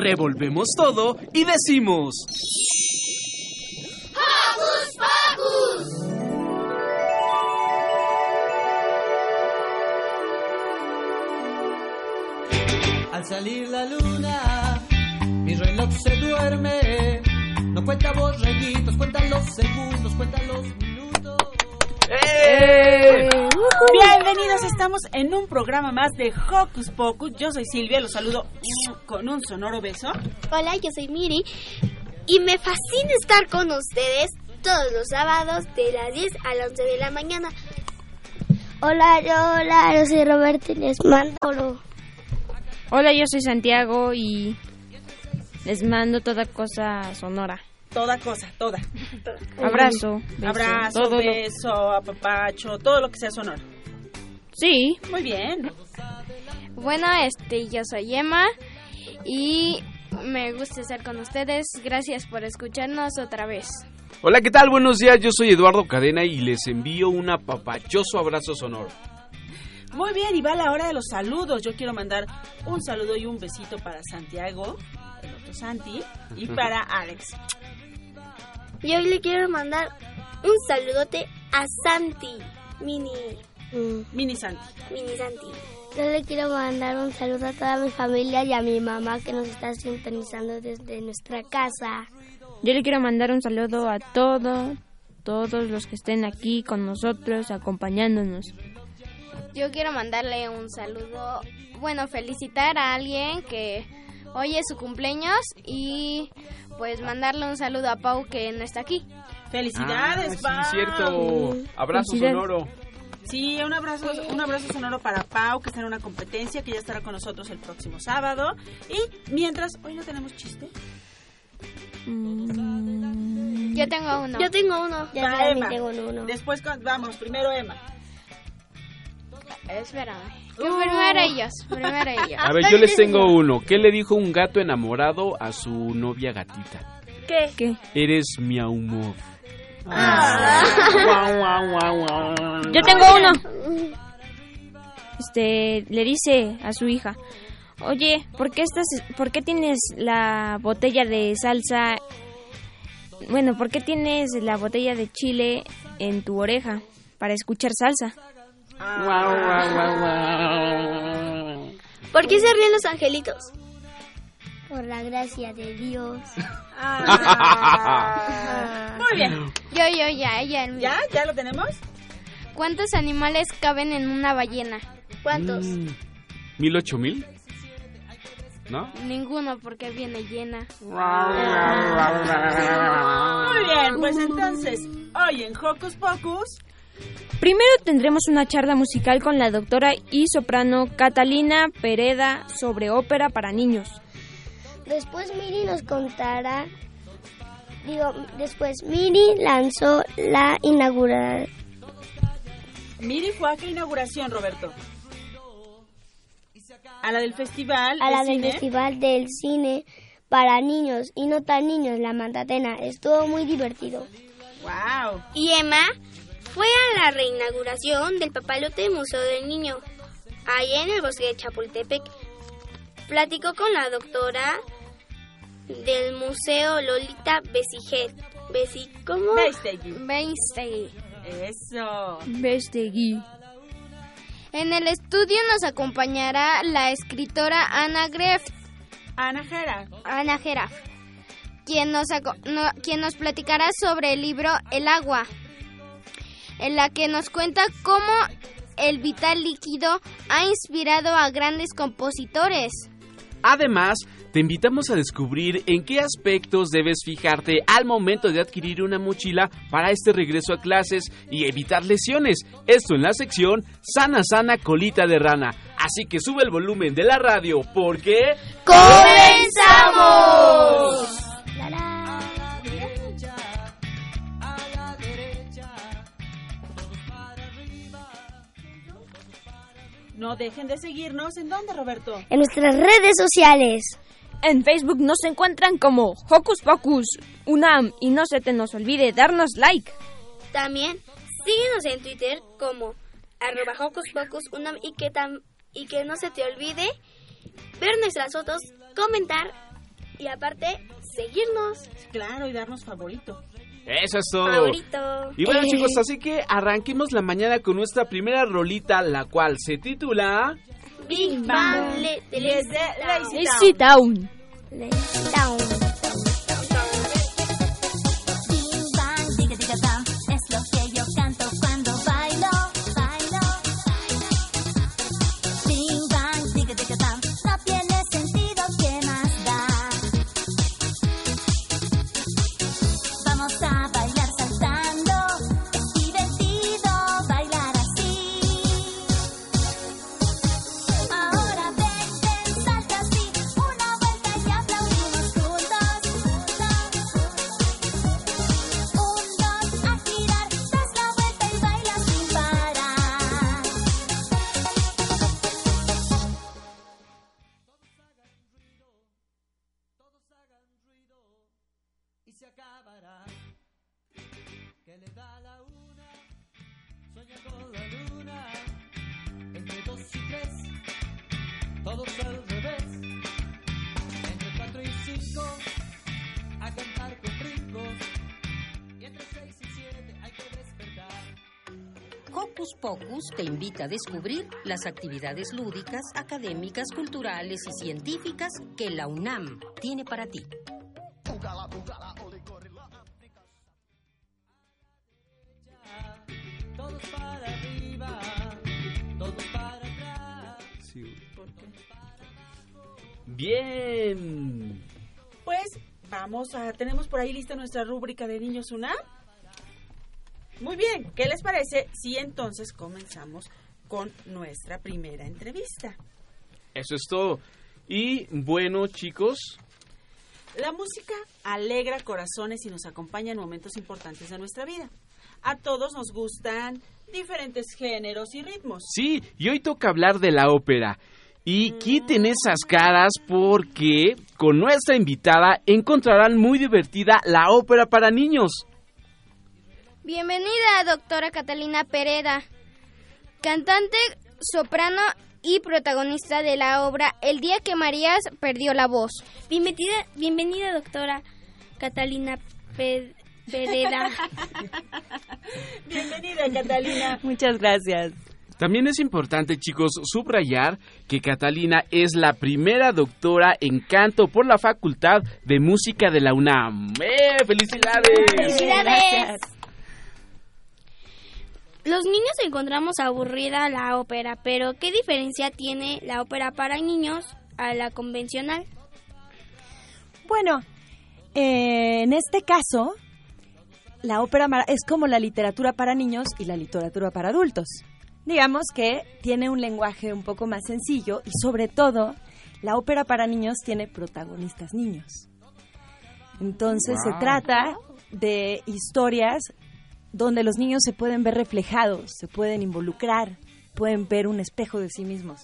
Revolvemos todo y decimos... ¡Hocus Pocus! Al salir la luna, mi reloj se duerme. No cuenta borreguitos, cuenta los segundos, cuenta los minutos. ¡Eh! Bienvenidos, estamos en un programa más de Hocus Pocus. Yo soy Silvia, los saludo con un sonoro beso. Hola, yo soy Miri y me fascina estar con ustedes todos los sábados de las 10 a las 11 de la mañana. Hola, yo, hola, yo soy Roberto y les mando Hola, yo soy Santiago y les mando toda cosa sonora. Toda cosa, toda. Abrazo. Beso, Abrazo, todo beso, lo... apapacho, todo lo que sea sonoro. Sí. Muy bien. Bueno, este, yo soy Emma y me gusta estar con ustedes. Gracias por escucharnos otra vez. Hola, ¿qué tal? Buenos días, yo soy Eduardo Cadena y les envío un apapachoso abrazo sonoro. Muy bien, y va la hora de los saludos. Yo quiero mandar un saludo y un besito para Santiago, el otro Santi, y para Alex. Yo le quiero mandar un saludote a Santi, Mini. Mm. Mini Santi. Mini Santi. Yo le quiero mandar un saludo a toda mi familia y a mi mamá que nos está sintonizando desde nuestra casa. Yo le quiero mandar un saludo a todos, todos los que estén aquí con nosotros, acompañándonos. Yo quiero mandarle un saludo, bueno, felicitar a alguien que hoy es su cumpleaños y pues mandarle un saludo a Pau que no está aquí. Felicidades, ah, sí, cierto. Abrazo sonoro. Sí, un abrazo, un abrazo sonoro para Pau, que está en una competencia, que ya estará con nosotros el próximo sábado. Y mientras, hoy no tenemos chiste. Mm. Yo tengo uno. Yo tengo uno. Yo tengo uno. Después, vamos, primero Emma. Espérame. Uh. primero ellos, primero ellos. A ver, yo les tengo uno. ¿Qué le dijo un gato enamorado a su novia gatita? ¿Qué? ¿Qué? Eres mi humor. Ah. Yo tengo uno. Este, le dice a su hija, oye, ¿por qué, estás, ¿por qué tienes la botella de salsa? Bueno, ¿por qué tienes la botella de chile en tu oreja? Para escuchar salsa. ¿Por qué se ríen los angelitos? Por la gracia de Dios. Ah. Muy bien. Yo, yo, ya, ya. ¿Ya? ¿Ya lo tenemos? ¿Cuántos animales caben en una ballena? ¿Cuántos? Mm, ¿Mil ocho mil? ¿No? Ninguno porque viene llena. Muy bien, pues entonces, hoy en Hocus Pocus Primero tendremos una charla musical con la doctora y soprano Catalina Pereda sobre ópera para niños. Después Miri nos contará, digo, después Miri lanzó la inauguración. Miri fue a qué inauguración, Roberto? A la del festival. A la del festival del cine para niños y no tan niños, la Mandatena. Estuvo muy divertido. Wow. Y Emma fue a la reinauguración del Papalote Museo del Niño, ahí en el bosque de Chapultepec. Platicó con la doctora del museo Lolita Besiget. Besi, ¿Cómo? Beistegui. Beistegui. Eso. Beistegui. En el estudio nos acompañará la escritora Ana Greff. Ana Gera. Ana Geraf. Quien nos, no, quien nos platicará sobre el libro El agua en la que nos cuenta cómo el vital líquido ha inspirado a grandes compositores. Además, te invitamos a descubrir en qué aspectos debes fijarte al momento de adquirir una mochila para este regreso a clases y evitar lesiones. Esto en la sección Sana Sana Colita de Rana. Así que sube el volumen de la radio porque... ¡Comenzamos! No dejen de seguirnos. ¿En dónde, Roberto? En nuestras redes sociales. En Facebook nos encuentran como Hocus Pocus Unam y no se te nos olvide darnos like. También síguenos en Twitter como arroba Hocus Pocus Unam y que, tam- y que no se te olvide ver nuestras fotos, comentar y aparte seguirnos. Claro, y darnos favorito. Eso es todo. Favorito. Y bueno Eh. chicos, así que arranquemos la mañana con nuestra primera rolita, la cual se titula... Big Bang, Bang. Le, de Les, de Town. Les Town. Te invita a descubrir las actividades lúdicas, académicas, culturales y científicas que la UNAM tiene para ti. Todos para arriba, todos para atrás. Bien. Pues vamos a... ¿Tenemos por ahí lista nuestra rúbrica de Niños UNAM? Muy bien. ¿Qué les parece si entonces comenzamos con nuestra primera entrevista? Eso es todo. Y bueno chicos, La música alegra corazones y nos acompaña en momentos importantes de nuestra vida. A todos nos gustan diferentes géneros y ritmos. sí, y hoy toca hablar de la ópera. Y quiten esas caras porque con nuestra invitada encontrarán muy divertida la ópera para niños. Bienvenida, doctora Catalina Pereda, cantante, soprano y protagonista de la obra El día que Marías perdió la voz. Bienvenida, bienvenida doctora Catalina Pe- Pereda. Bienvenida, Catalina. Muchas gracias. También es importante, chicos, subrayar que Catalina es la primera doctora en canto por la Facultad de Música de la UNAM. ¡Eh! ¡Felicidades! ¡Felicidades! Los niños encontramos aburrida la ópera, pero ¿qué diferencia tiene la ópera para niños a la convencional? Bueno, eh, en este caso, la ópera es como la literatura para niños y la literatura para adultos. Digamos que tiene un lenguaje un poco más sencillo y sobre todo, la ópera para niños tiene protagonistas niños. Entonces se trata de historias donde los niños se pueden ver reflejados, se pueden involucrar, pueden ver un espejo de sí mismos.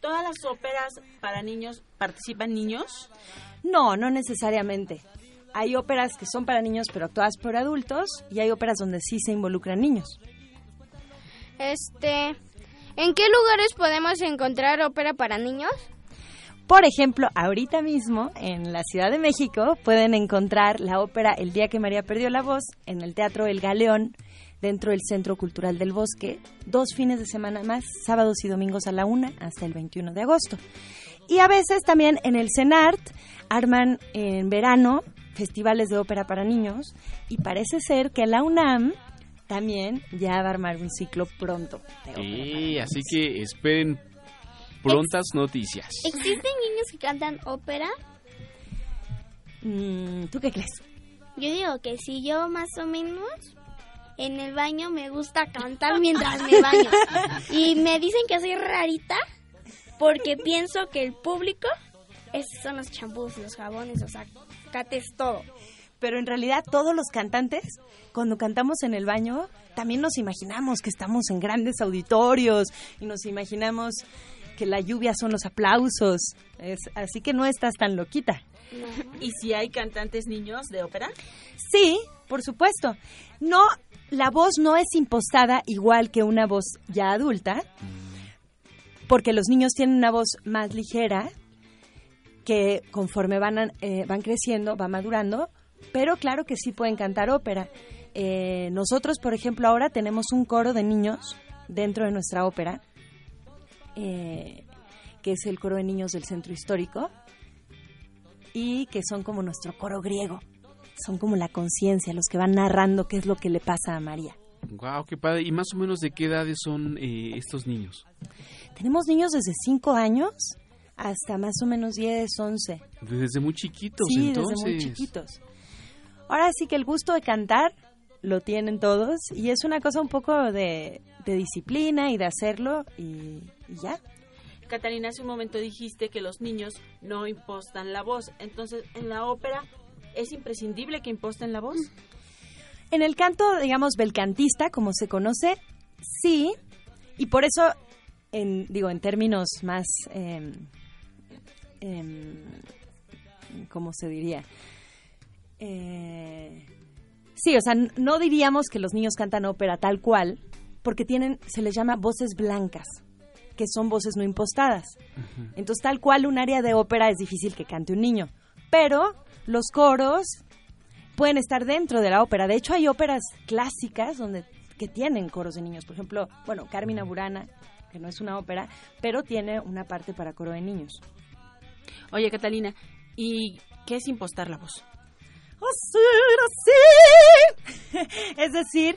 ¿Todas las óperas para niños participan niños? No, no necesariamente. Hay óperas que son para niños pero actuadas por adultos y hay óperas donde sí se involucran niños. Este, ¿en qué lugares podemos encontrar ópera para niños? Por ejemplo, ahorita mismo en la Ciudad de México pueden encontrar la ópera El día que María perdió la voz en el Teatro El Galeón dentro del Centro Cultural del Bosque, dos fines de semana más, sábados y domingos a la una hasta el 21 de agosto. Y a veces también en el CENART arman en verano festivales de ópera para niños y parece ser que la UNAM también ya va a armar un ciclo pronto. de ópera. Sí, así que esperen prontas noticias. ¿Existen niños que cantan ópera? Mm, ¿Tú qué crees? Yo digo que si yo más o menos en el baño me gusta cantar mientras me baño. Y me dicen que soy rarita porque pienso que el público, esos son los champús, los jabones, los acates, todo. Pero en realidad todos los cantantes, cuando cantamos en el baño, también nos imaginamos que estamos en grandes auditorios y nos imaginamos que la lluvia son los aplausos. Es- así que no estás tan loquita. ¿Y si hay cantantes niños de ópera? Sí, por supuesto. No, la voz no es impostada igual que una voz ya adulta, porque los niños tienen una voz más ligera que conforme van, eh, van creciendo, va madurando, pero claro que sí pueden cantar ópera. Eh, nosotros, por ejemplo, ahora tenemos un coro de niños dentro de nuestra ópera, eh, que es el coro de niños del centro histórico, y que son como nuestro coro griego. Son como la conciencia, los que van narrando qué es lo que le pasa a María. Wow, qué padre. ¿Y más o menos de qué edades son eh, estos niños? Tenemos niños desde 5 años hasta más o menos 10, 11. Desde muy chiquitos, sí, entonces. desde muy chiquitos. Ahora sí que el gusto de cantar lo tienen todos y es una cosa un poco de, de disciplina y de hacerlo y, y ya. Catalina, hace un momento dijiste que los niños no impostan la voz. Entonces, en la ópera, ¿es imprescindible que imposten la voz? En el canto, digamos, belcantista, como se conoce, sí, y por eso, en, digo, en términos más, eh, em, ¿cómo se diría? Eh, sí, o sea, no diríamos que los niños cantan ópera tal cual, porque tienen, se les llama voces blancas, que son voces no impostadas. Entonces, tal cual un área de ópera es difícil que cante un niño. Pero los coros pueden estar dentro de la ópera. De hecho, hay óperas clásicas donde que tienen coros de niños. Por ejemplo, bueno, Carmina Burana, que no es una ópera, pero tiene una parte para coro de niños. Oye, Catalina, ¿y qué es impostar la voz? Hacer así. es decir,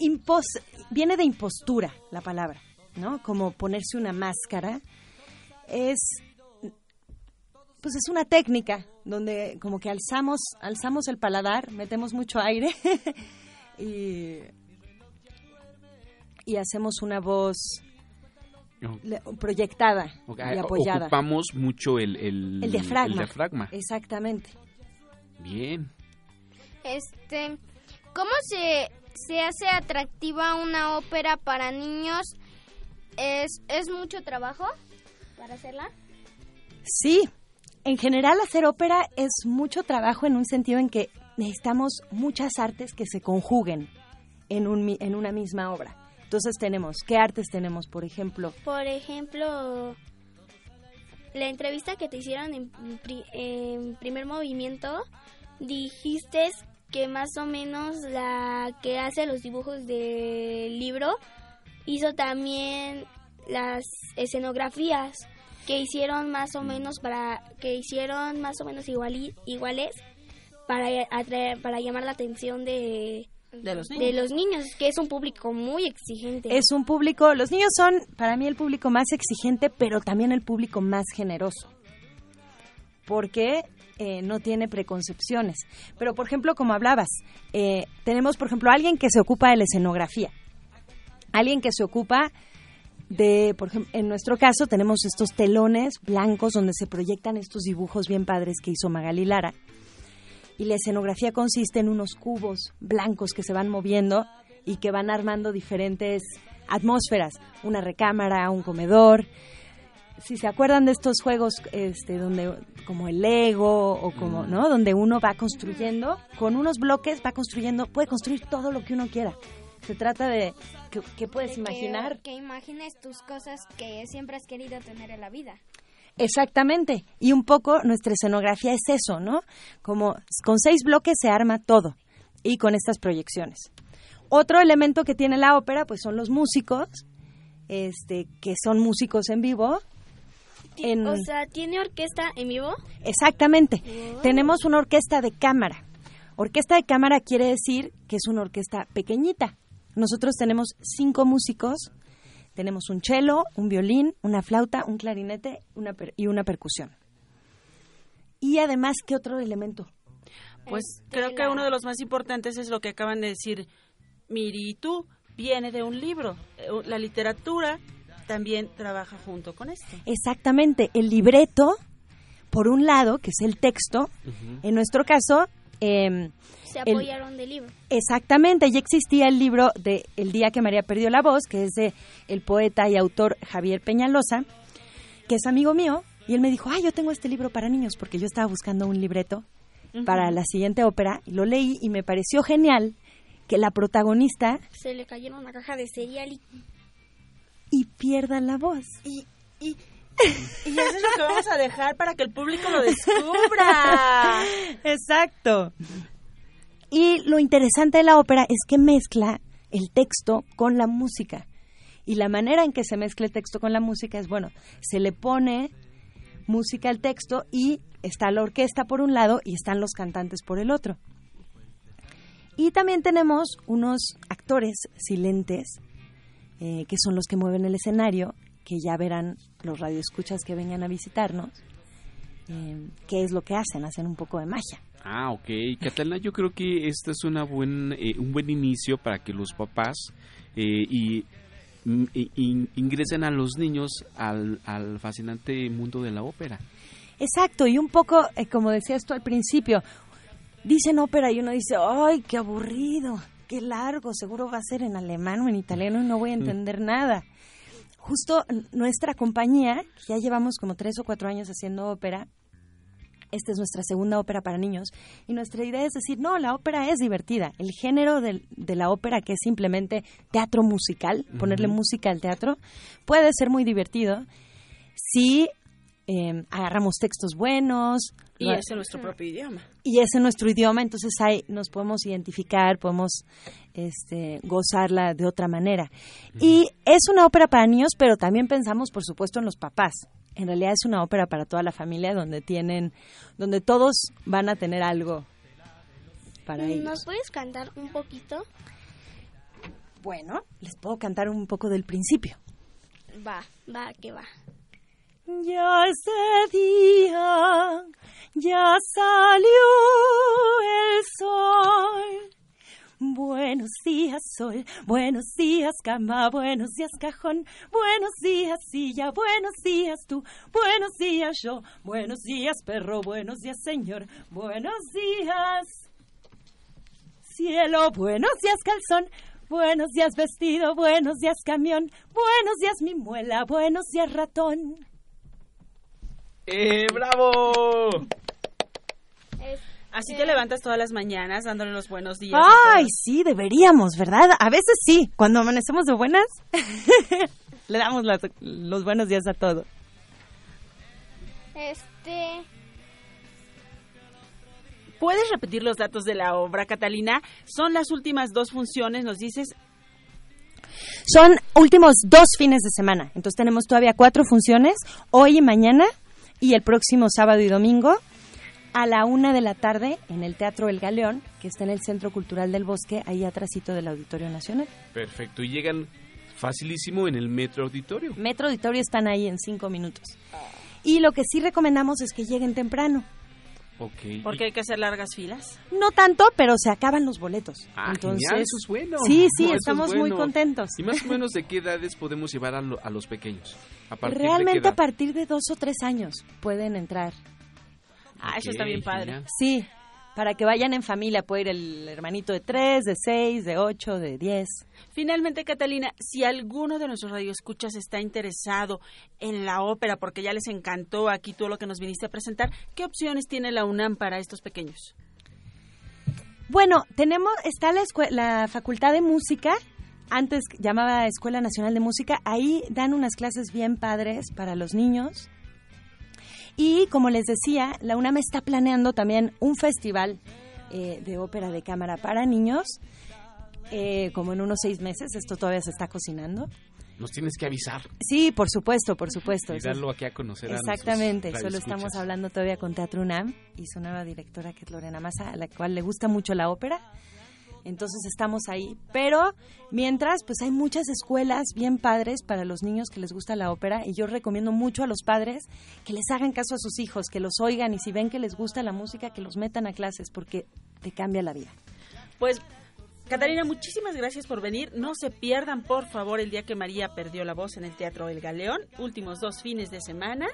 impos- viene de impostura la palabra, ¿no? Como ponerse una máscara. Es pues es una técnica donde como que alzamos alzamos el paladar, metemos mucho aire y y hacemos una voz proyectada y apoyada. Ocupamos mucho el, el, El diafragma. el diafragma. Exactamente. Bien. Este, ¿cómo se, se hace atractiva una ópera para niños? ¿Es, ¿Es mucho trabajo para hacerla? Sí, en general hacer ópera es mucho trabajo en un sentido en que necesitamos muchas artes que se conjuguen en, un, mi- en una misma obra. Entonces tenemos, ¿qué artes tenemos? Por ejemplo, Por ejemplo, la entrevista que te hicieron en, pri- en primer movimiento, dijiste que más o menos la que hace los dibujos del libro hizo también las escenografías que hicieron más o menos para que hicieron más o menos iguali- iguales para atraer, para llamar la atención de De los de niños. los niños, que es un público muy exigente. es un público, los niños son para mí el público más exigente, pero también el público más generoso, porque eh, no tiene preconcepciones. Pero, por ejemplo, como hablabas, eh, tenemos, por ejemplo, alguien que se ocupa de la escenografía, alguien que se ocupa de, por ejemplo, en nuestro caso tenemos estos telones blancos donde se proyectan estos dibujos bien padres que hizo Magali Lara. Y la escenografía consiste en unos cubos blancos que se van moviendo y que van armando diferentes atmósferas, una recámara, un comedor. Si se acuerdan de estos juegos este donde como el Lego o como, ¿no? Donde uno va construyendo con unos bloques va construyendo, puede construir todo lo que uno quiera. Se trata de ¿qué, qué puedes imaginar? Que, imagines tus cosas que siempre has querido tener en la vida. Exactamente. Y un poco nuestra escenografía es eso, ¿no? Como con seis bloques se arma todo y con estas proyecciones. Otro elemento que tiene la ópera, pues son los músicos, este, que son músicos en vivo. En- O sea, ¿tiene orquesta en vivo? Exactamente. Tenemos una orquesta de cámara. Orquesta de cámara quiere decir que es una orquesta pequeñita. Nosotros tenemos cinco músicos Tenemos un cello, un violín, una flauta, un clarinete una per- y una percusión. Y además, ¿qué otro elemento? Pues creo que uno de los más importantes es lo que acaban de decir Miri y tú, viene de un libro. Eh, La literatura también trabaja junto con esto. Exactamente, el libreto, por un lado, que es el texto, en nuestro caso... em, Se el- apoyaron del libro. Exactamente, ya existía el libro de El día que María perdió la voz, que es de el poeta y autor Javier Peñalosa, que es amigo mío, y él me dijo, ah, yo tengo este libro para niños, porque yo estaba buscando un libreto para la siguiente ópera, y lo leí y me pareció genial que la protagonista Se le cayeron una caja de cereal y... y pierda la voz. Y, y, y eso es lo que vamos a dejar para que el público lo descubra. Exacto. Y lo interesante de la ópera es que mezcla el texto con la música. Y la manera en que se mezcla el texto con la música es, bueno, se le pone música al texto y está la orquesta por un lado y están los cantantes por el otro. Y también tenemos unos actores silentes, eh, que son los que mueven el escenario, que ya verán los radioescuchas que vengan a visitarnos, eh, qué es lo que hacen, hacen un poco de magia. Ah, ok. Catalina, yo creo que este es una buen, eh, un buen inicio para que los papás eh, y, mm, in- ingresen a los niños al, al fascinante mundo de la ópera. Exacto, y un poco, eh, como decías tú al principio, dicen ópera y uno dice, ¡ay, qué aburrido! ¡Qué largo! Seguro va a ser en alemán o en italiano y no voy a entender nada. Justo nuestra compañía, que ya llevamos como tres o cuatro años haciendo ópera, esta es nuestra segunda ópera para niños, y nuestra idea es decir, no, la ópera es divertida. El género de, la ópera, que es simplemente teatro musical, ponerle música al teatro, puede ser muy divertido si eh, agarramos textos buenos. Y es en nuestro propio idioma. y es en nuestro idioma, entonces ahí nos podemos identificar, podemos este, gozarla de otra manera. Y es una ópera para niños, pero también pensamos, por supuesto, en los papás. En realidad es una ópera para toda la familia, donde tienen, donde todos van a tener algo para ellos. ¿Nos puedes cantar un poquito? Bueno, les puedo cantar un poco del principio. Va, va, que va. Ya ese día, ya salió el sol. Buenos días, sol. Buenos días, cama. Buenos días, cajón. Buenos días, silla. Buenos días, tú. Buenos días, yo. Buenos días, perro. Buenos días, señor. Buenos días, cielo. Buenos días, calzón. Buenos días, vestido. Buenos días, camión. Buenos días, mi muela. Buenos días, ratón. ¡Eh, bravo! Así te levantas todas las mañanas dándole los buenos días. Ay, sí, deberíamos, ¿verdad? A veces sí, cuando amanecemos de buenas, le damos las- los buenos días a todo. Este... ¿Puedes repetir los datos de la obra, Catalina? Son las últimas dos funciones, nos dices. Son últimos dos fines de semana, entonces tenemos todavía cuatro funciones, hoy y mañana, y el próximo sábado y domingo, a la una de la tarde, en el Teatro El Galeón, que está en el Centro Cultural del Bosque, ahí atrásito del Auditorio Nacional. Perfecto. Y llegan facilísimo en el Metro Auditorio. Metro Auditorio están ahí en cinco minutos. Y lo que sí recomendamos es que lleguen temprano. Ok. Porque hay que hacer largas filas. No tanto, pero se acaban los boletos. Ah, Entonces, genial, eso es bueno. Sí, sí, No, eso es estamos muy contentos. ¿Y más o menos de qué edades podemos llevar a, lo- a los pequeños? ¿A partir de qué Realmente a partir de dos o tres años pueden entrar. Ah, eso está bien padre. Sí, para que vayan en familia. Puede ir el hermanito de tres, de seis, de ocho, de diez. Finalmente, Catalina, si alguno de nuestros radioescuchas está interesado en la ópera, porque ya les encantó aquí todo lo que nos viniste a presentar, ¿qué opciones tiene la UNAM para estos pequeños? Bueno, tenemos, está la, la Facultad de Música, antes llamaba Escuela Nacional de Música, ahí dan unas clases bien padres para los niños. Y como les decía, la UNAM está planeando también un festival eh, de ópera de cámara para niños, eh, como en unos seis meses, esto todavía se está cocinando. Nos tienes que avisar Sí, por supuesto, por supuesto. y darlo aquí a conocer Exactamente, solo estamos hablando todavía con Teatro UNAM y su nueva directora que es Lorena Massa, a la cual le gusta mucho la ópera. Entonces estamos ahí. Pero mientras, pues hay muchas escuelas bien padres para los niños que les gusta la ópera y yo recomiendo mucho a los padres que les hagan caso a sus hijos, que los oigan y si ven que les gusta la música, que los metan a clases porque te cambia la vida. Pues, Catalina, muchísimas gracias por venir. No se pierdan, por favor, el día que María perdió la voz en el Teatro El Galeón, últimos dos fines de semana.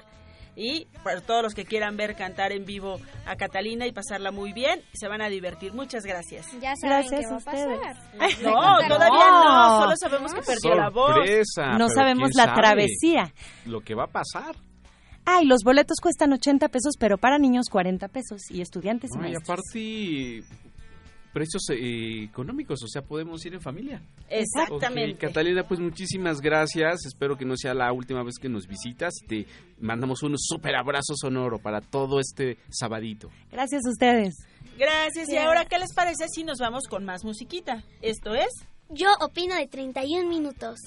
Y para todos los que quieran ver cantar en vivo a Catalina y pasarla muy bien, se van a divertir. Muchas gracias. Ya saben Gracias qué va a pasar. No, todavía no, solo sabemos que perdió la voz. Sorpresa, no sabemos la sabe travesía. Lo que va a pasar. Ay, los boletos cuestan 80 pesos, pero para niños 40 pesos y estudiantes y No, y maestros. aparte, precios eh, económicos, o sea, podemos ir en familia. Exactamente. Ok, Catalina, pues muchísimas gracias. Espero que no sea la última vez que nos visitas. Te mandamos un súper abrazo sonoro para todo este sabadito. Gracias a ustedes. Gracias. Y ahora, ¿qué les parece si nos vamos con más musiquita? Esto es... Yo opino de 31 minutos.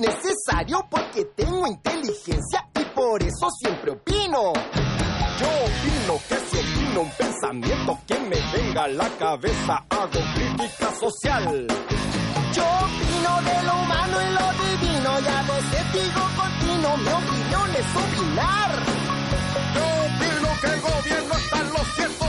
Necesario porque tengo inteligencia y por eso siempre opino. Yo opino que si opino un pensamiento que me venga a la cabeza, hago crítica social. Yo opino de lo humano y lo divino y a veces digo continuo, mi opinión es opinar. Yo opino que el gobierno está en lo cierto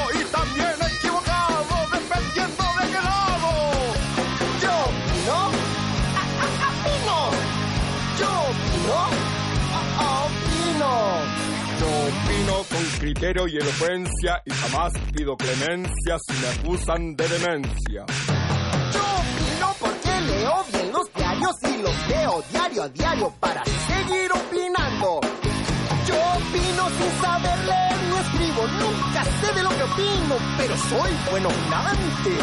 con criterio y elocuencia y jamás pido clemencia si me acusan de demencia. Yo opino porque leo bien los diarios y los leo diario a diario para seguir opinando. Yo opino sin saber leer ni escribo, nunca sé de lo que opino, pero soy buen opinante.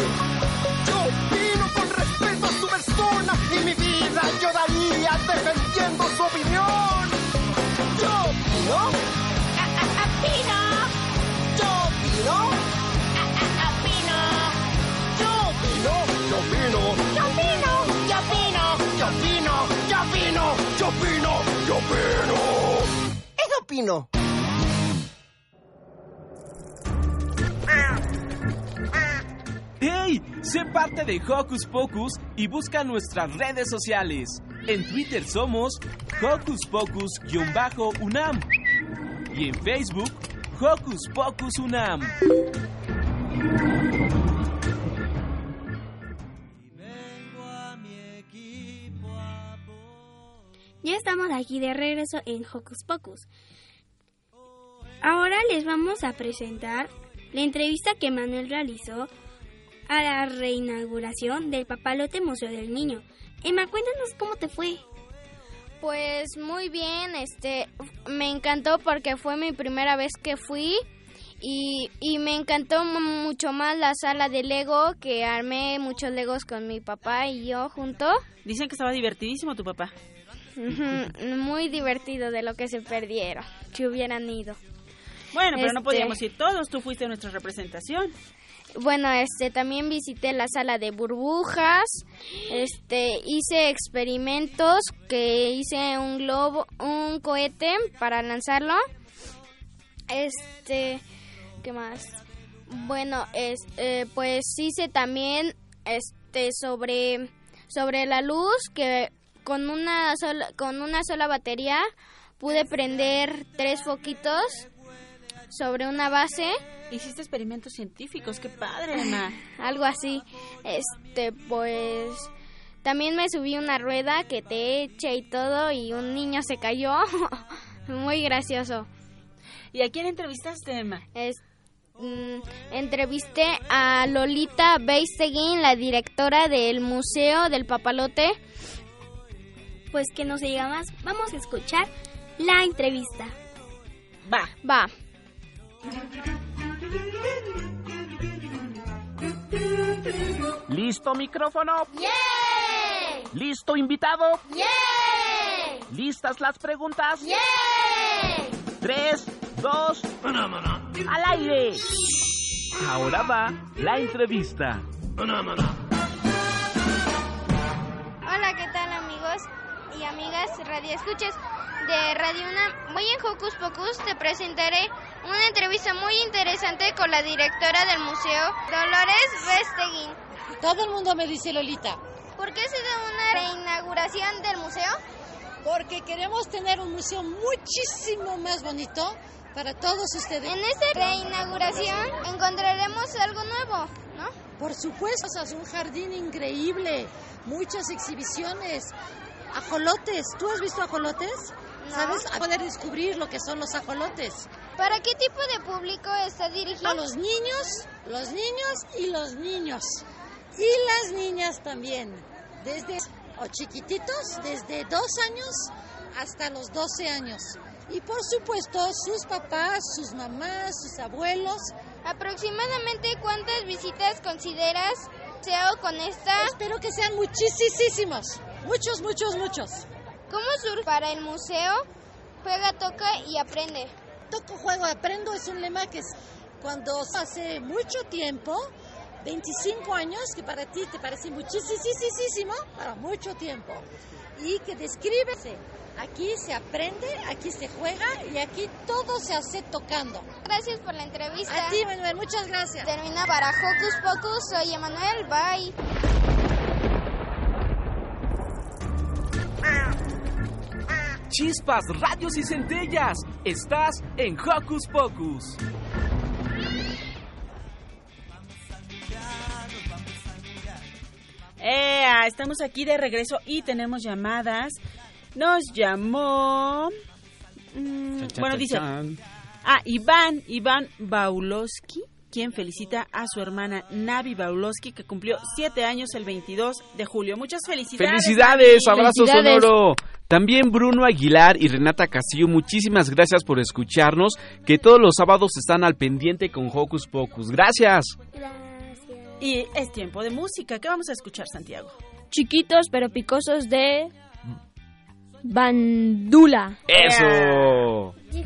Yo opino con respeto a su persona y mi vida yo daría defendiendo su opinión. Yo opino, opino. ¡Hey! Sé parte de Hocus Pocus y busca nuestras redes sociales. En Twitter somos Hocus Pocus-UNAM y en Facebook Hocus Pocus UNAM. Ya estamos aquí de regreso en Hocus Pocus. Ahora les vamos a presentar la entrevista que Manuel realizó a la reinauguración del Papalote Museo del Niño. Emma, cuéntanos cómo te fue. Pues muy bien, este, me encantó porque fue mi primera vez que fui y, y me encantó mu- mucho más la sala de Lego que armé muchos Legos con mi papá y yo junto. Dicen que estaba divertidísimo tu papá. Muy divertido de lo que se perdieron, si hubieran ido. Bueno, pero no Este- podíamos ir todos. Tú fuiste a nuestra representación. Bueno, este también visité la sala de burbujas. Este hice experimentos que hice un globo, un cohete para lanzarlo. Este, ¿qué más? Bueno, es, eh, pues hice también este sobre sobre la luz que con una sola con una sola batería pude prender tres foquitos sobre una base. Hiciste experimentos científicos, qué padre, Emma. Algo así. Este, pues también me subí una rueda que te echa y todo y un niño se cayó. Muy gracioso. ¿Y a quién entrevistaste, Emma? Es, mm, entrevisté a Lolita Beisteguin, la directora del Museo del Papalote. Pues que no se diga más, vamos a escuchar la entrevista. Va. Va. ¿Listo micrófono? ¿Listo invitado? ¿Listas las preguntas? Tres, dos, al aire. Ahora va la entrevista. Hola, ¿qué tal amigos y amigas radio escuchas de Radio UNAM? Hoy en Hocus Pocus te presentaré una entrevista muy interesante con la directora del museo, Dolores Vesteguín. Todo el mundo me dice Lolita. ¿Por qué se da una reinauguración del museo? Porque queremos tener un museo muchísimo más bonito para todos ustedes. En esta reinauguración encontraremos algo nuevo, ¿no? Por supuesto, es un jardín increíble, muchas exhibiciones, ajolotes. ¿Tú has visto ajolotes? No. ¿Sabes? A poder descubrir lo que son los ajolotes. ¿Para qué tipo de público está dirigido? A los niños, los niños y los niños. Y las niñas también. Desde o chiquititos, desde dos años hasta los 12 años. Y por supuesto, sus papás, sus mamás, sus abuelos. ¿Aproximadamente cuántas visitas consideras SEO con esta? Espero que sean muchísimos. Muchos, muchos, muchos. ¿Cómo surge para el museo? Juega, toca y aprende. Toco, juego, aprendo es un lema que es cuando hace mucho tiempo, 25 años, que para ti te parece muchísimo, para mucho tiempo. Y que describe, aquí se aprende, aquí se juega y aquí todo se hace tocando. Gracias por la entrevista. A ti, Manuel, muchas gracias. Termina para Hocus Pocus, soy Emanuel, bye. Chispas, radios y centellas. Estás en Hocus Pocus. ¡Ea! Estamos aquí de regreso y tenemos llamadas. Nos llamó. mm, bueno, dice. Ah, Iván, Iván Baulowski, quien felicita a su hermana Navi Baulowski, que cumplió siete años el 22 de julio. Muchas felicidades. Felicidades, abrazo sonoro. También Bruno Aguilar y Renata Castillo, muchísimas gracias por escucharnos, que todos los sábados están al pendiente con Hocus Pocus. Gracias. Y es tiempo de música. ¿Qué vamos a escuchar, Santiago? Chiquitos pero picosos de Bandula. Eso. Ae,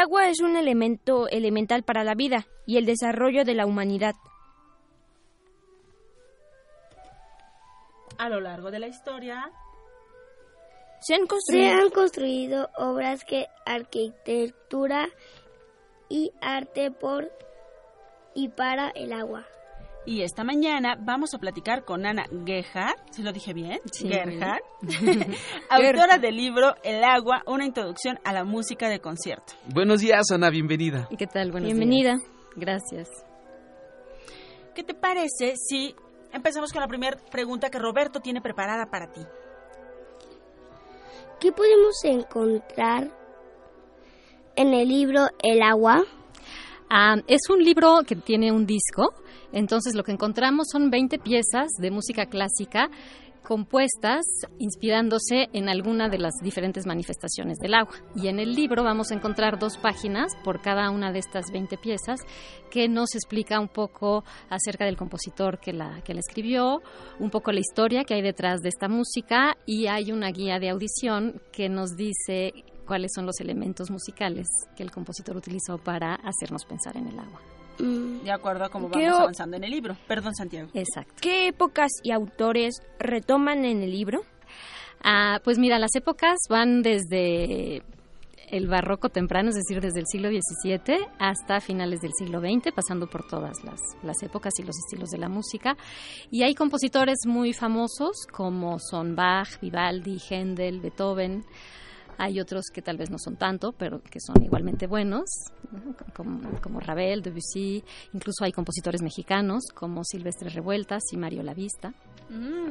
Agua es un elemento elemental para la vida y el desarrollo de la humanidad. a lo largo de la historia Se han Se construido. han construido obras que arquitectura y arte por y para el agua. Y esta mañana vamos a platicar con Ana Gerhard, ¿se lo dije bien? Sí, Gerhard, autora del libro El agua, una introducción a la música de concierto. Buenos días, Ana, bienvenida. ¿Qué tal? Buenos Bienvenida. días. Gracias. ¿Qué te parece si empezamos con la primera pregunta que Roberto tiene preparada para ti? ¿Qué podemos encontrar en el libro El agua? Ah, es un libro que tiene un disco, entonces lo que encontramos son 20 piezas de música clásica compuestas inspirándose en alguna de las diferentes manifestaciones del agua. Y en el libro vamos a encontrar dos páginas por cada una de estas 20 piezas que nos explica un poco acerca del compositor que la, que la escribió, un poco la historia que hay detrás de esta música y hay una guía de audición que nos dice cuáles son los elementos musicales que el compositor utilizó para hacernos pensar en el agua. De acuerdo a cómo ¿Qué vamos o- avanzando en el libro. Perdón, Santiago. Exacto. ¿Qué épocas y autores retoman en el libro? Ah, pues mira, las épocas van desde el barroco temprano, es decir, desde el siglo XVII hasta finales del siglo XX, pasando por todas las, las épocas y los estilos de la música. Y hay compositores muy famosos como son Bach, Vivaldi, Händel, Beethoven. Hay otros que tal vez no son tanto, pero que son igualmente buenos, ¿no? como, como Ravel, Debussy. Incluso hay compositores mexicanos como Silvestre Revueltas y Mario Lavista.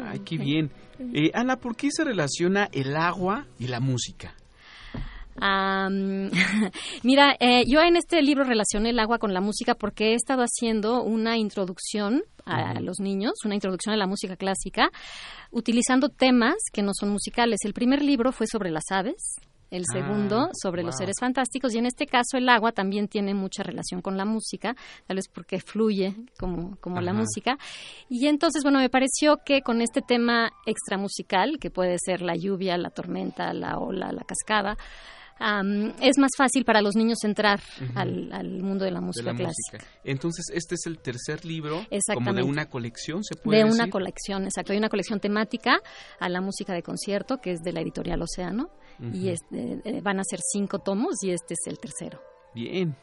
Ay, qué bien. Eh, Ana, ¿por qué se relaciona el agua y la música? Am, mira, eh, yo en este libro relacioné el agua con la música porque he estado haciendo una introducción a los niños, una introducción a la música clásica, utilizando temas que no son musicales. El primer libro fue sobre las aves. El Ah, segundo sobre los seres fantásticos y en este caso el agua también tiene mucha relación con la música, tal vez porque fluye como, como la música. Y entonces, bueno, me pareció que con este tema extramusical, que puede ser la lluvia, la tormenta, la ola, la cascada, es más fácil para los niños entrar al, al mundo de la De música la clásica. música. Entonces, este es el tercer libro, como de una colección, ¿se puede De decir? una colección, exacto. Hay una colección temática a la música de concierto, que es de la editorial Océano, y este, eh, van a ser cinco tomos y este es el tercero. Bien.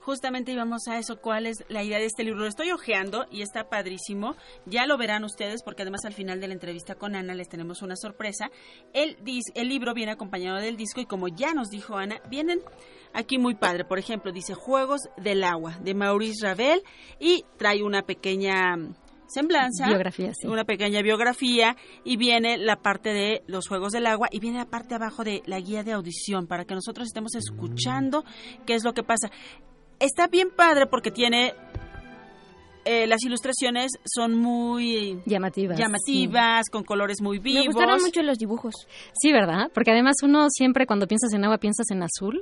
Justamente íbamos a eso, cuál es la idea de este libro. Lo estoy hojeando y está padrísimo. Ya lo verán ustedes porque además al final de la entrevista con Ana les tenemos una sorpresa. El, dis- el libro viene acompañado del disco y como ya nos dijo Ana, vienen aquí muy padre. Por ejemplo, dice Juegos del Agua de Maurice Ravel y trae una pequeña semblanza. Biografía, sí. Una pequeña biografía y viene la parte de los Juegos del Agua y viene la parte abajo de la guía de audición para que nosotros estemos escuchando qué es lo que pasa. Está bien padre porque tiene eh, las ilustraciones son muy Llamativas. llamativas, con colores muy vivos. Me gustaron mucho los dibujos. Sí, ¿verdad? Porque además uno siempre cuando piensas en agua piensas en azul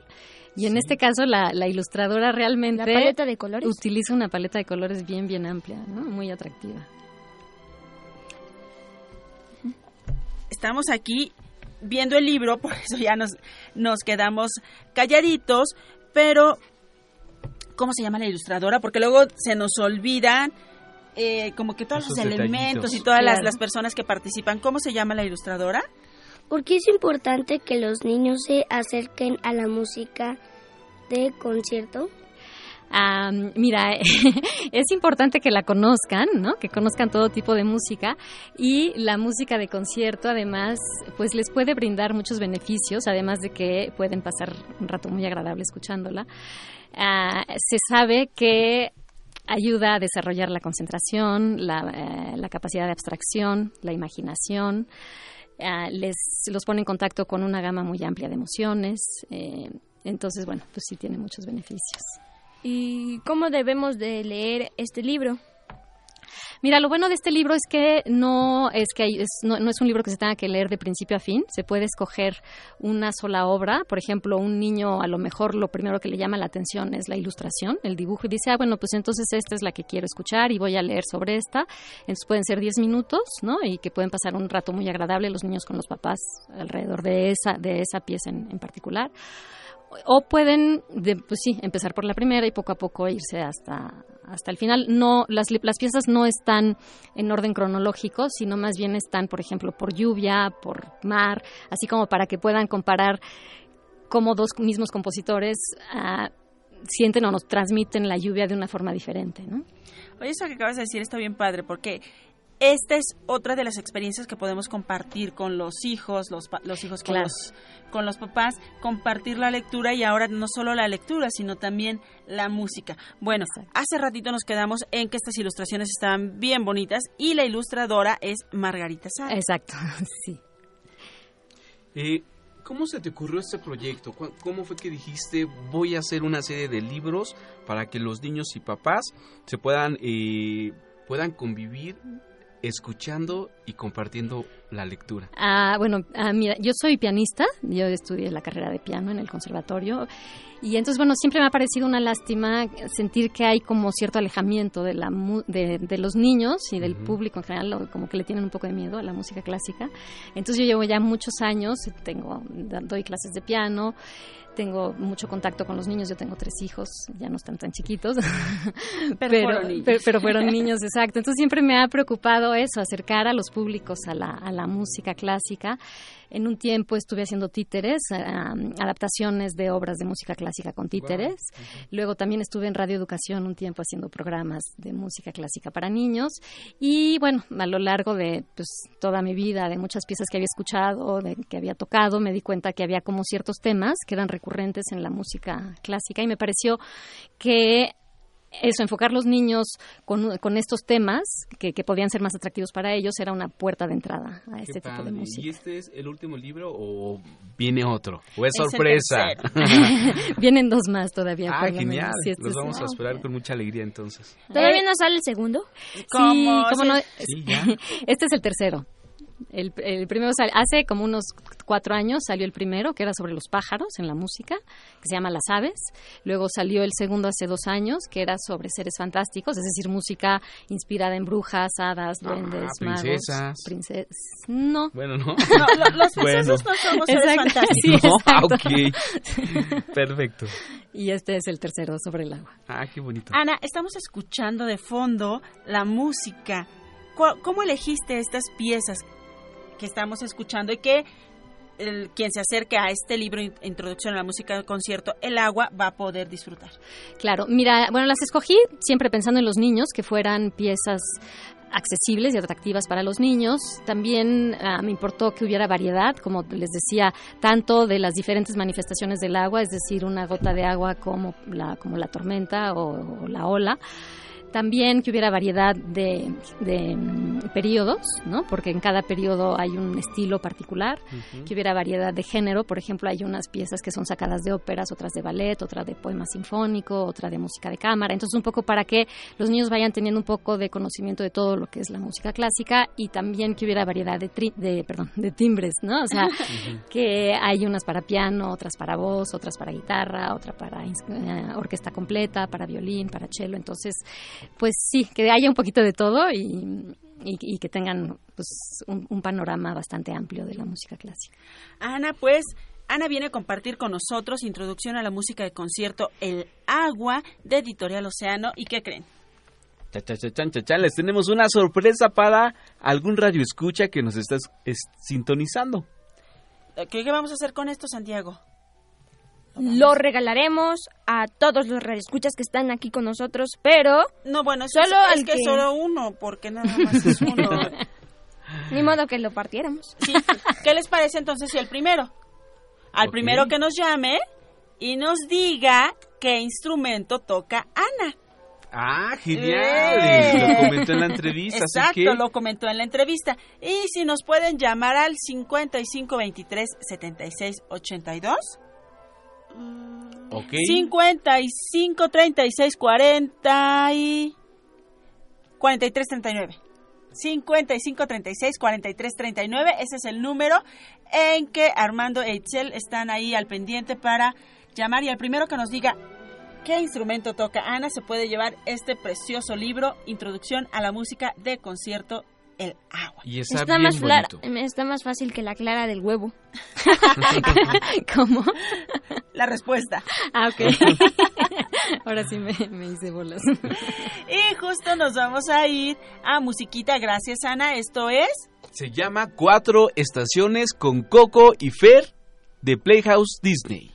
y en este caso la, la ilustradora realmente La paleta de colores. utiliza una paleta de colores bien, bien amplia, ¿no? Muy atractiva. Estamos aquí viendo el libro, por eso ya nos, nos quedamos calladitos, pero ¿cómo se llama la ilustradora? Porque luego se nos olvidan eh, como que todos Esos los elementos y todas las, Claro. las personas que participan. ¿Cómo se llama la ilustradora? ¿Por qué es importante que los niños se acerquen a la música de concierto? Ah, mira, es importante que la conozcan, ¿no? Que conozcan todo tipo de música y la música de concierto, además, pues les puede brindar muchos beneficios, además de que pueden pasar un rato muy agradable escuchándola. Ah, se sabe que ayuda a desarrollar la concentración, la, eh, capacidad de abstracción, la imaginación. Ah, les los pone en contacto con una gama muy amplia de emociones. eh, entonces, bueno, pues sí tiene muchos beneficios. ¿Y cómo debemos de leer este libro? Mira, lo bueno de este libro es que no es que hay- es- no, no es un libro que se tenga que leer de principio a fin. Se puede escoger una sola obra. Por ejemplo, un niño a lo mejor lo primero que le llama la atención es la ilustración, el dibujo, y dice, ah, bueno, pues entonces esta es la que quiero escuchar y voy a leer sobre esta. Entonces pueden ser 10 minutos, ¿no? Y que pueden pasar un rato muy agradable los niños con los papás alrededor de esa, de esa pieza en, en particular. O pueden, de- pues sí, empezar por la primera y poco a poco irse hasta, hasta el final. No, las, las piezas no están en orden cronológico, sino más bien están, por ejemplo, por lluvia, por mar, así como para que puedan comparar cómo dos mismos compositores ah, sienten o nos transmiten la lluvia de una forma diferente, ¿no? Oye, eso que acabas de decir está bien padre porque esta es otra de las experiencias que podemos compartir con los hijos, los, pa- los hijos con, Claro. los, con los papás, compartir la lectura y ahora no solo la lectura, sino también la música. Bueno, hace ratito nos quedamos en que estas ilustraciones estaban bien bonitas y la ilustradora es Margarita Sá. Exacto, sí. Eh, ¿Cómo se te ocurrió este proyecto? ¿Cu- ¿Cómo fue que dijiste voy a hacer una serie de libros para que los niños y papás se puedan eh, puedan convivir escuchando y compartiendo la lectura? Ah, bueno, ah, mira, yo soy pianista, yo estudié la carrera de piano en el conservatorio y entonces, bueno, siempre me ha parecido una lástima sentir que hay como cierto alejamiento de, la mu- de, de los niños y del público en general, como que le tienen un poco de miedo a la música clásica. Entonces yo llevo ya muchos años, tengo, doy clases de piano, tengo mucho contacto con los niños, yo tengo tres hijos, ya no están tan chiquitos, Pero fueron niños. pero- pero fueron niños, exacto. Entonces siempre me ha preocupado eso, acercar a los públicos a la, a la música clásica. En un tiempo estuve haciendo títeres, ah, adaptaciones de obras de música clásica con títeres. Luego también estuve en Radio Educación un tiempo haciendo programas de música clásica para niños. Y bueno, a lo largo de pues, toda mi vida, de muchas piezas que había escuchado, de, que había tocado, me di cuenta que había como ciertos temas que eran recurrentes en la música clásica y me pareció que eso, enfocar los niños con, con estos temas que, que podían ser más atractivos para ellos era una puerta de entrada a Qué este tipo de música. ¿Y este es el último libro o viene otro? ¿O es, sorpresa? Vienen dos más todavía. ah, por lo genial. menos. Este Los es- vamos a esperar con mucha alegría entonces. ¿Todavía no sale el segundo? Sí, ¿Cómo? cómo no. Sí, ya. Este es el tercero. El, el primero sal- hace como unos cuatro años salió el primero, que era sobre los pájaros en la música, que se llama Las Aves. Luego salió el segundo hace dos años, que era sobre seres fantásticos, es decir, música inspirada en brujas, hadas, duendes, magos. princesas. Princesas. No. Bueno, ¿no? No, lo- los Bueno. princesas no somos seres Exacto, fantásticos. sí, No, ah. Perfecto. Y este es el tercero sobre el agua. Ah, qué bonito. Ana, estamos escuchando de fondo la música. ¿Cu- ¿Cómo elegiste estas piezas que estamos escuchando y que el- quien se acerque a este libro in- Introducción a la música del concierto El agua va a poder disfrutar? Claro, mira, bueno, las escogí siempre pensando en los niños, que fueran piezas accesibles y atractivas para los niños. También ah, me importó que hubiera variedad, como les decía, tanto de las diferentes manifestaciones del agua, es decir, una gota de agua como la, como la tormenta o, o la ola. También que hubiera variedad de, de, mm, periodos, ¿no? Porque en cada periodo hay un estilo particular. Que hubiera variedad de género. Por ejemplo, hay unas piezas que son sacadas de óperas, otras de ballet, otra de poema sinfónico, otra de música de cámara. Entonces, un poco para que los niños vayan teniendo un poco de conocimiento de todo lo que es la música clásica y también que hubiera variedad de, tri- de, perdón, de timbres, ¿no? O sea, que hay unas para piano, otras para voz, otras para guitarra, otra para eh, orquesta completa, para violín, para cello. Entonces, pues sí, que haya un poquito de todo y, y- y que tengan pues, un, un panorama bastante amplio de la música clásica. Ana, pues, Ana viene a compartir con nosotros Introducción a la música de concierto El agua de Editorial Océano. ¿Y qué creen? Cha, cha, cha, chan, cha, chan. Les tenemos una sorpresa para algún radio escucha que nos está es- sintonizando. Eh, ¿Qué, qué vamos a hacer con esto, Santiago? Lo regalaremos a todos los radioescuchas que están aquí con nosotros, pero No, bueno, es, solo es que que solo uno, porque nada más es uno. ni modo que lo partiéramos. Sí. ¿Qué les parece entonces si el primero? Al primero que nos llame y nos diga qué instrumento toca Ana. Ah, genial. ¡Eh! Lo comentó en la entrevista, Exacto, así que lo comentó en la entrevista. Y si nos pueden llamar al 5523 7682 Ok. 55 36 40 y 43 39. 55 36 43 39. Ese es el número en que Armando e Itzel están ahí al pendiente para llamar. Y al primero que nos diga qué instrumento toca Ana se puede llevar este precioso libro, Introducción a la música de concierto El agua. Y está, Está bien más, está más fácil que la clara del huevo. ¿Cómo? La respuesta. Ah, ok. Ahora sí me, me hice bolas. Y justo nos vamos a ir a musiquita. Gracias, Ana. Esto es... Se llama Cuatro Estaciones con Coco y Fer de Playhouse Disney.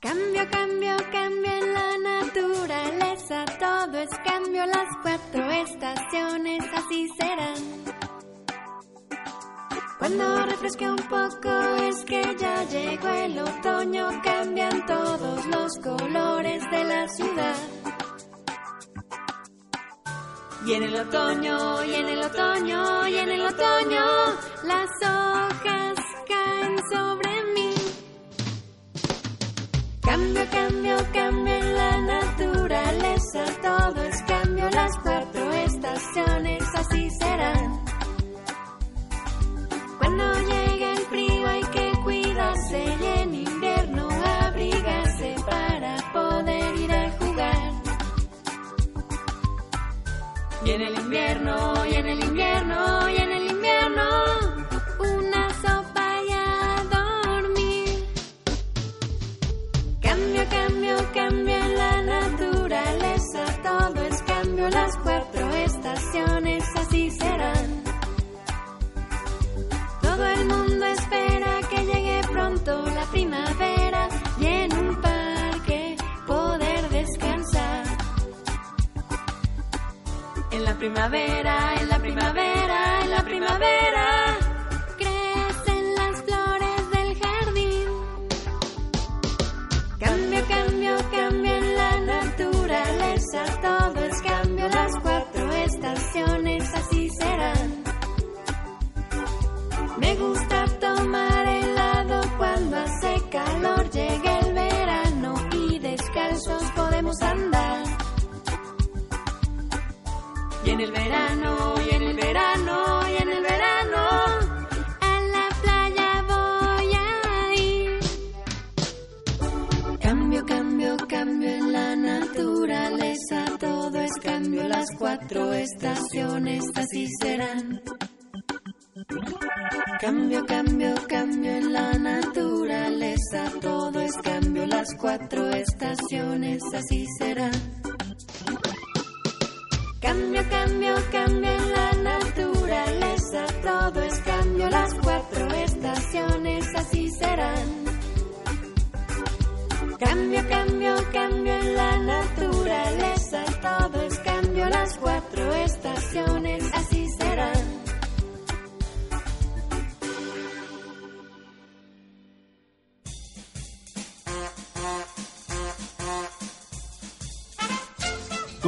Cambio, cambio, cambio en la naturaleza, todo es cambio, las cuatro estaciones así serán. Cuando refresque un poco es que ya llegó el otoño, cambian todos los colores de la ciudad. Y en el otoño, y en el otoño, y en el otoño, las hojas caen sobre mí. Cambio, cambio, cambio en la naturaleza, todo es cambio, las cuatro estaciones así serán. Cuando llegue el frío hay que cuidarse y en invierno abrigarse para poder ir a jugar. Y en el invierno, y en el invierno, y en el invierno, una sopa y a dormir. Cambio, cambio, cambio en la naturaleza, todo es cambio, las cuatro estaciones así serán. Todo el mundo espera que llegue pronto la primavera y en un parque poder descansar. En la primavera, en la primavera, en la primavera,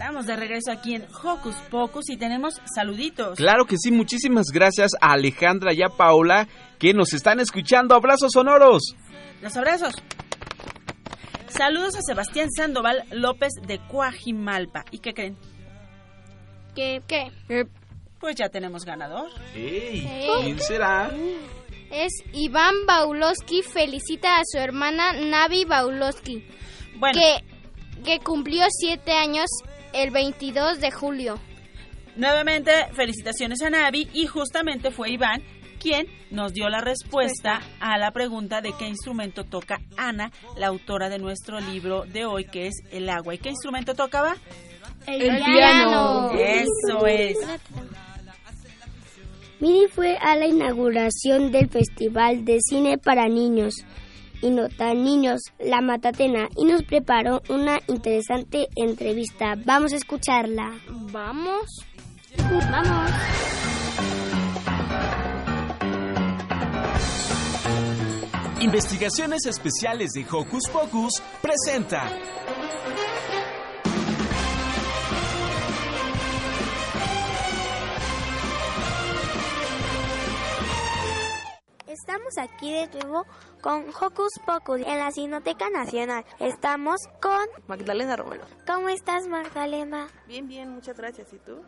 Estamos de regreso aquí en Hocus Pocus y tenemos saluditos. Claro que sí, muchísimas gracias a Alejandra y a Paola que nos están escuchando. Abrazos sonoros. Los abrazos. Saludos a Sebastián Sandoval López de Coajimalpa. ¿Y qué creen? ¿Qué? ¿Qué? Pues ya tenemos ganador. Ey, Sí. ¿Quién será? Es Iván Baulowski felicita a su hermana Navi Baulowski, Bueno. que, que cumplió siete años el 22 de julio. Nuevamente, felicitaciones a Navi y justamente fue Iván quien nos dio la respuesta a la pregunta de qué instrumento toca Ana, la autora de nuestro libro de hoy, que es el agua. ¿Y qué instrumento tocaba? El El piano. piano. Eso es. Miri fue a la inauguración del Festival de Cine para Niños y no tan niños, La Matatena, y nos preparó una interesante entrevista. Vamos a escucharla. Vamos. Vamos. Investigaciones Especiales de Hocus Pocus presenta. Estamos aquí de nuevo con Hocus Pocus en la Cineteca Nacional. Estamos con Magdalena Romero. ¿Cómo estás, Magdalena? Bien, bien, muchas gracias. ¿Y tú?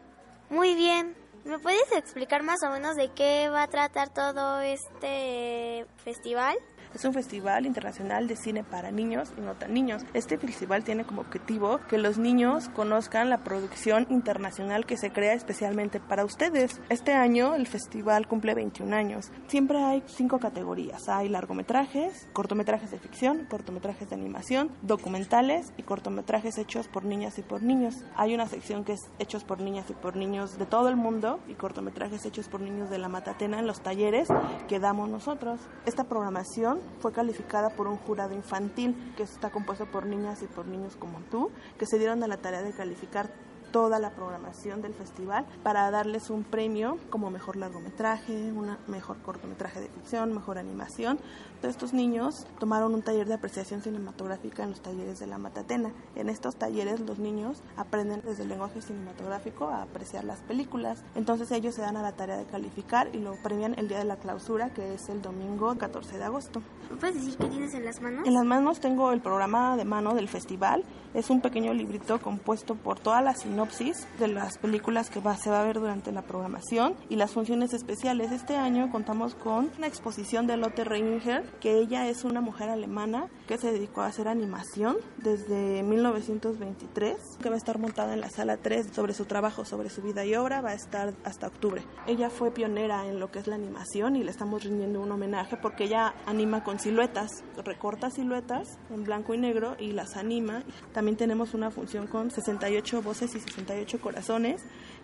Muy bien. ¿Me puedes explicar más o menos de qué va a tratar todo este festival? Es un festival internacional de cine para niños y no tan niños. Este festival tiene como objetivo que los niños conozcan la producción internacional que se crea especialmente para ustedes. Este año el festival cumple 21 años. Siempre hay cinco categorías. Hay largometrajes, cortometrajes de ficción, cortometrajes de animación, documentales y cortometrajes hechos por niñas y por niños. Hay una sección que es hechos por niñas y por niños de todo el mundo y cortometrajes hechos por niños de la Matatena en los talleres que damos nosotros. Esta programación fue calificada por un jurado infantil que está compuesto por niñas y por niños como tú, que se dieron a la tarea de calificar toda la programación del festival para darles un premio como mejor largometraje, una mejor cortometraje de ficción, mejor animación. Todos estos niños tomaron un taller de apreciación cinematográfica en los talleres de la Matatena. En estos talleres los niños aprenden desde el lenguaje cinematográfico a apreciar las películas. Entonces ellos se dan a la tarea de calificar y lo premian el día de la clausura, que es el domingo 14 de agosto. ¿Puedes decir qué tienes en las manos? En las manos tengo el programa de mano del festival. Es un pequeño librito compuesto por todas las sinopsis de las películas que va, se va a ver durante la programación y las funciones especiales. Este año contamos con una exposición de Lotte Reininger, que ella es una mujer alemana que se dedicó a hacer animación desde 1923, que va a estar montada en la sala 3 sobre su trabajo, sobre su vida y obra, va a estar hasta octubre. Ella fue pionera en lo que es la animación y le estamos rindiendo un homenaje porque ella anima con siluetas, recorta siluetas en blanco y negro y las anima. También tenemos una función con 68 voces y 68 corazones,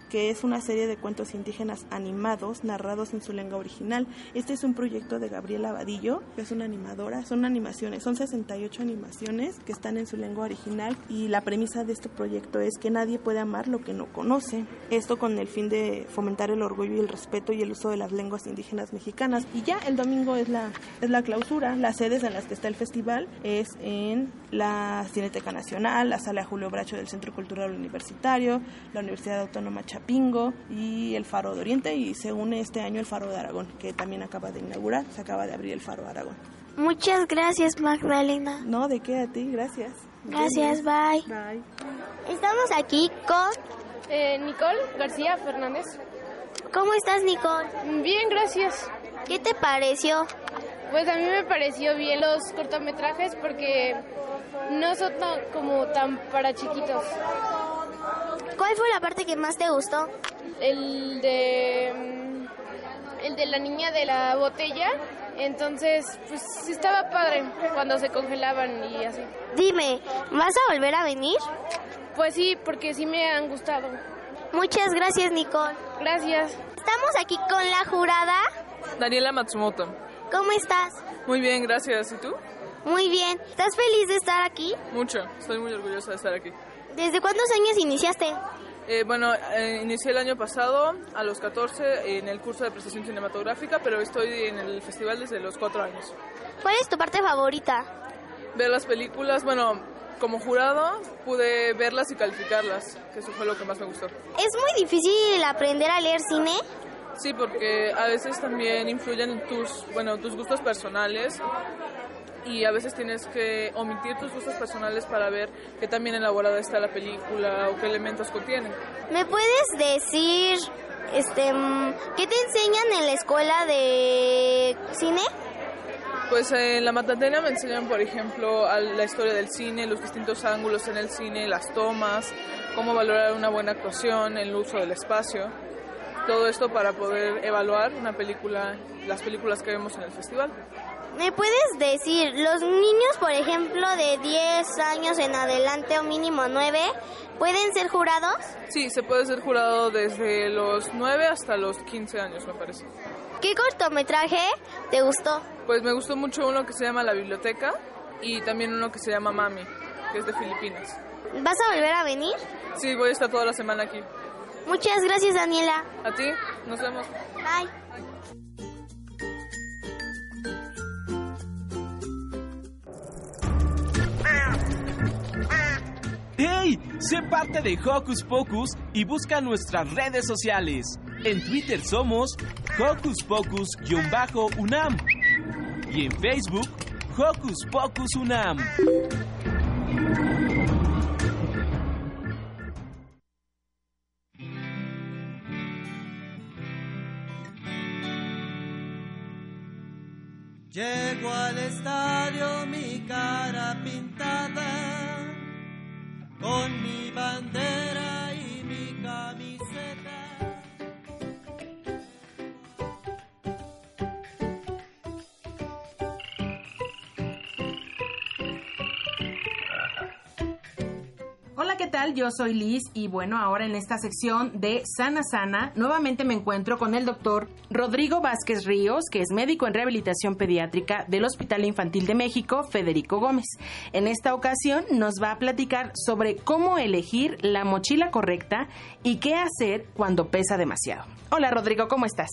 que es una serie de cuentos indígenas animados narrados en su lengua original. Este es un proyecto de Gabriela Vadillo, que es una animadora. Son animaciones, son 68 animaciones que están en su lengua original y la premisa de este proyecto es que nadie puede amar lo que no conoce. Esto con el fin de fomentar el orgullo y el respeto y el uso de las lenguas indígenas mexicanas. Y ya el domingo es la, es la clausura. Las sedes en las que está el festival es en la Cineteca Nacional, la Sala Julio Bracho del Centro Cultural Universitario, la Universidad Autónoma Chapingo y el Faro de Oriente y se une este año el Faro de Aragón, que también acaba de inaugurar, se acaba de abrir el Faro de Aragón. Muchas gracias, Magdalena. No, de qué a ti, gracias. Gracias, bye. Bye. Estamos aquí con... Eh, Nicole García Fernández. ¿Cómo estás, Nicole? Bien, gracias. ¿Qué te pareció? Pues a mí me pareció bien los cortometrajes porque no son tan, como tan para chiquitos. ¿Cuál fue la parte que más te gustó? El de mm, el de la niña de la botella. Entonces, pues estaba padre cuando se congelaban y así. Dime, ¿vas a volver a venir? Pues sí, porque sí me han gustado. Muchas gracias, Nicole. Gracias. Estamos aquí con la jurada. Daniela Matsumoto. ¿Cómo estás? Muy bien, gracias. ¿Y tú? Muy bien. ¿Estás feliz de estar aquí? Mucho. Estoy muy orgullosa de estar aquí. ¿Desde cuántos años iniciaste? Eh, bueno, eh, inicié el año pasado, a los 14, en el curso de apreciación cinematográfica, pero estoy en el festival desde los 4 años. ¿Cuál es tu parte favorita? Ver las películas, bueno, como jurado pude verlas y calificarlas, que eso fue lo que más me gustó. ¿Es muy difícil aprender a leer cine? Sí, porque a veces también influyen tus, bueno, tus gustos personales y a veces tienes que omitir tus gustos personales para ver qué tan bien elaborada está la película o qué elementos contiene. ¿Me puedes decir este mm, qué te enseñan en la escuela de cine? Pues en la Matatena me enseñan, por ejemplo, la historia del cine, los distintos ángulos en el cine, las tomas, cómo valorar una buena actuación, el uso del espacio. Todo esto para poder evaluar una película, las películas que vemos en el festival. ¿Me puedes decir, los niños, por ejemplo, de 10 años en adelante o mínimo 9, pueden ser jurados? Sí, se puede ser jurado desde los 9 hasta los 15 años, me parece. ¿Qué cortometraje te gustó? Pues me gustó mucho uno que se llama La Biblioteca y también uno que se llama Mami, que es de Filipinas. ¿Vas a volver a venir? Sí, voy a estar toda la semana aquí. Muchas gracias, Daniela. A ti, nos vemos. Bye. ¡Hey! Sé parte de Hocus Pocus y busca nuestras redes sociales. En Twitter somos Hocus Pocus-UNAM y en Facebook Hocus Pocus Unam. Llego al estadio mi cara pintada con mi bandera y mi camiseta. ¿Qué tal? Yo soy Liz y bueno, ahora en esta sección de Sana Sana, nuevamente me encuentro con el doctor Rodrigo Vázquez Ríos, que es médico en rehabilitación pediátrica del Hospital Infantil de México, Federico Gómez. En esta ocasión nos va a platicar sobre cómo elegir la mochila correcta y qué hacer cuando pesa demasiado. Hola, Rodrigo, ¿cómo estás?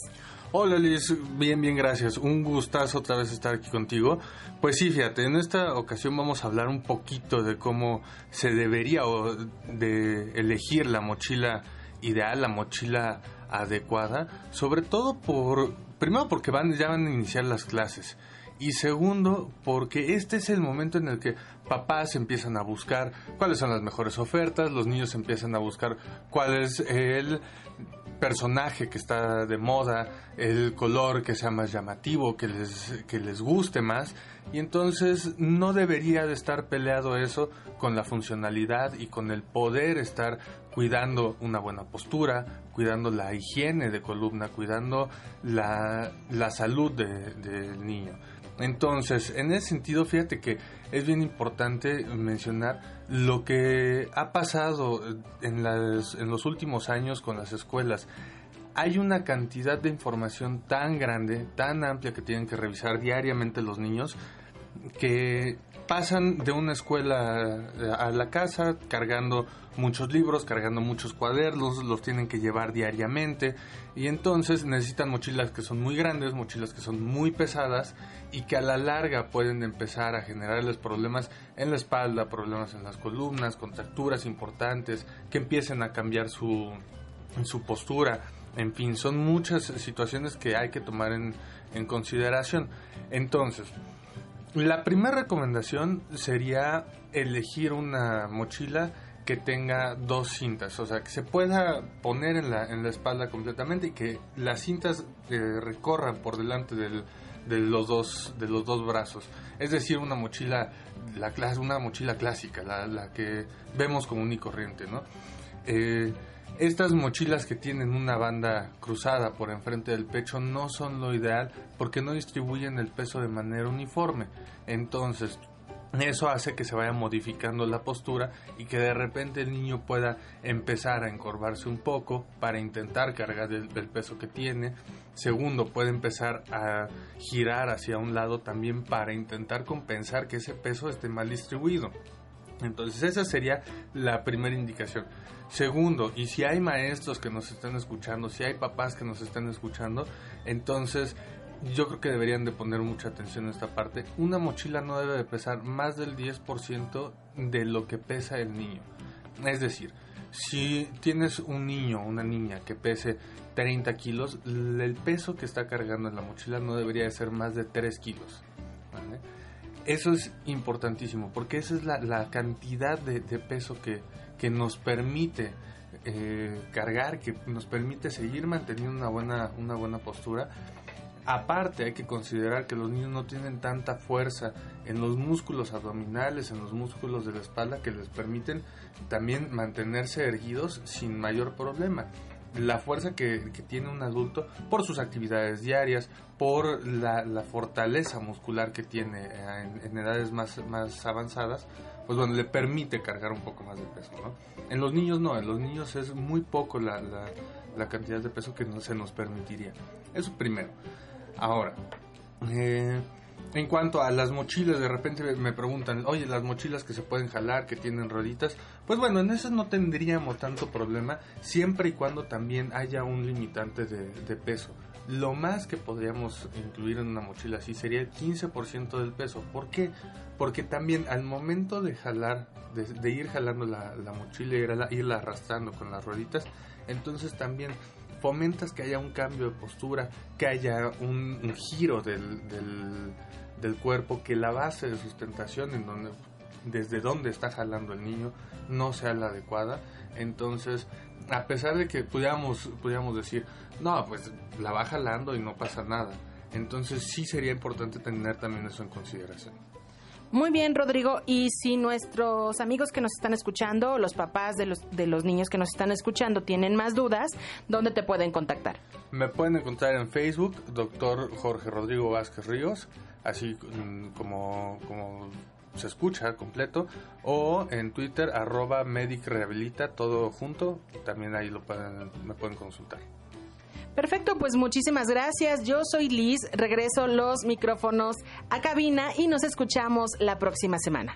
Hola Liz, bien, bien, gracias. Un gustazo otra vez estar aquí contigo. Pues sí, fíjate, en esta ocasión vamos a hablar un poquito de cómo se debería o de elegir la mochila ideal, la mochila adecuada, sobre todo por, primero porque van, ya van a iniciar las clases. Y segundo, porque este es el momento en el que papás empiezan a buscar cuáles son las mejores ofertas, los niños empiezan a buscar cuál es el personaje que está de moda, el color que sea más llamativo, que les, que les guste más. Y entonces no debería de estar peleado eso con la funcionalidad y con el poder estar cuidando una buena postura, cuidando la higiene de columna, cuidando la, la salud de- del niño. Entonces, en ese sentido, fíjate que es bien importante mencionar lo que ha pasado en, las- en los últimos años con las escuelas. Hay una cantidad de información tan grande, tan amplia que tienen que revisar diariamente los niños, que pasan de una escuela a la casa cargando muchos libros, cargando muchos cuadernos, los tienen que llevar diariamente y entonces necesitan mochilas que son muy grandes, mochilas que son muy pesadas y que a la larga pueden empezar a generarles problemas en la espalda, problemas en las columnas, contracturas importantes, que empiecen a cambiar su, su postura. En fin, son muchas situaciones que hay que tomar en, en consideración. Entonces, la primera recomendación sería elegir una mochila que tenga dos cintas, o sea, que se pueda poner en la, en la espalda completamente y que las cintas eh, recorran por delante del- de, los dos, de los dos brazos. Es decir, una mochila, la una mochila clásica, la, la que vemos común y corriente, ¿no? Eh, estas mochilas que tienen una banda cruzada por enfrente del pecho no son lo ideal porque no distribuyen el peso de manera uniforme. Entonces, eso hace que se vaya modificando la postura y que de repente el niño pueda empezar a encorvarse un poco para intentar cargar el, peso que tiene. Segundo, puede empezar a girar hacia un lado también para intentar compensar que ese peso esté mal distribuido. Entonces esa sería la primera indicación. Segundo, y si hay maestros que nos están escuchando, si hay papás que nos están escuchando, entonces yo creo que deberían de poner mucha atención a esta parte. Una mochila no debe de pesar más del 10% de lo que pesa el niño. Es decir, si tienes un niño o una niña que pese 30 kilos, el peso que está cargando en la mochila no debería de ser más de 3 kilos. ¿vale? Eso es importantísimo porque esa es la, la cantidad de, de peso que, que nos permite eh, cargar, que nos permite seguir manteniendo una buena, una buena postura. Aparte hay que considerar que los niños no tienen tanta fuerza en los músculos abdominales, en los músculos de la espalda que les permiten también mantenerse erguidos sin mayor problema la fuerza que, tiene un adulto por sus actividades diarias, por la, fortaleza muscular que tiene eh, en, edades más, más avanzadas, pues bueno, le permite cargar un poco más de peso, ¿no? En los niños no, en los niños es muy poco la, la, la cantidad de peso que no, se nos permitiría. Eso primero. Ahora, eh, en cuanto a las mochilas, de repente me preguntan, oye, las mochilas que se pueden jalar, que tienen rueditas, pues bueno, en esas no tendríamos tanto problema, siempre y cuando también haya un limitante de, peso. Lo más que podríamos incluir en una mochila así sería el 15% del peso. ¿Por qué? Porque también al momento de jalar, de, de ir jalando la, la mochila y irla, irla arrastrando con las rueditas, entonces también fomentas que haya un cambio de postura, que haya un, un giro del, del, del cuerpo, que la base de sustentación en donde desde donde está jalando el niño no sea la adecuada. Entonces, a pesar de que pudiéramos, pudiéramos decir, no, pues la va jalando y no pasa nada. Entonces sí sería importante tener también eso en consideración. Muy bien, Rodrigo. Y si nuestros amigos que nos están escuchando, los papás de los, de los niños que nos están escuchando, tienen más dudas, ¿dónde te pueden contactar? Me pueden encontrar en Facebook, doctor Jorge Rodrigo Vázquez Ríos, así mm, como, como se escucha completo, o en Twitter, arroba Medic todo junto, también ahí lo pueden, me pueden consultar. Perfecto, pues muchísimas gracias. Yo soy Liz, regreso los micrófonos a cabina y nos escuchamos la próxima semana.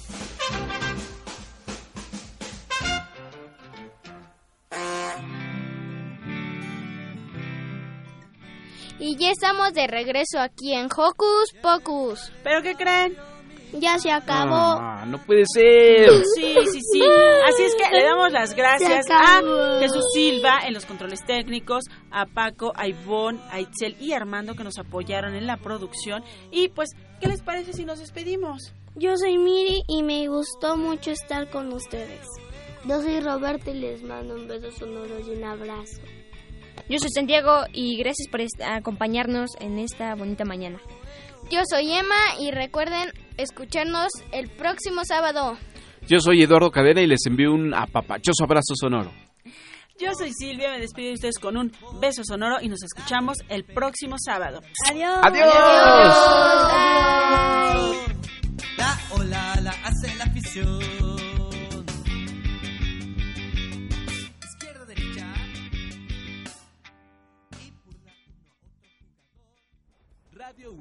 Y ya estamos de regreso aquí en Hocus Pocus. ¿Pero qué creen? Ya se acabó. Ah, no puede ser. Sí, sí, sí. Así es que le damos las gracias a. Jesús Silva en los controles técnicos, a Paco, a Ivonne, a Itzel y a Armando que nos apoyaron en la producción. Y pues, ¿qué les parece si nos despedimos? Yo soy Miri y me gustó mucho estar con ustedes. Yo soy Roberto y les mando un beso sonoro y un abrazo. Yo soy Santiago y gracias por acompañarnos en esta bonita mañana. Yo soy Emma y recuerden escucharnos el próximo sábado. Yo soy Eduardo Cadena y les envío un apapachoso abrazo sonoro. Yo soy Silvia, me despido de ustedes con un beso sonoro y nos escuchamos el próximo sábado. Adiós. Adiós. La ola la hace la afición.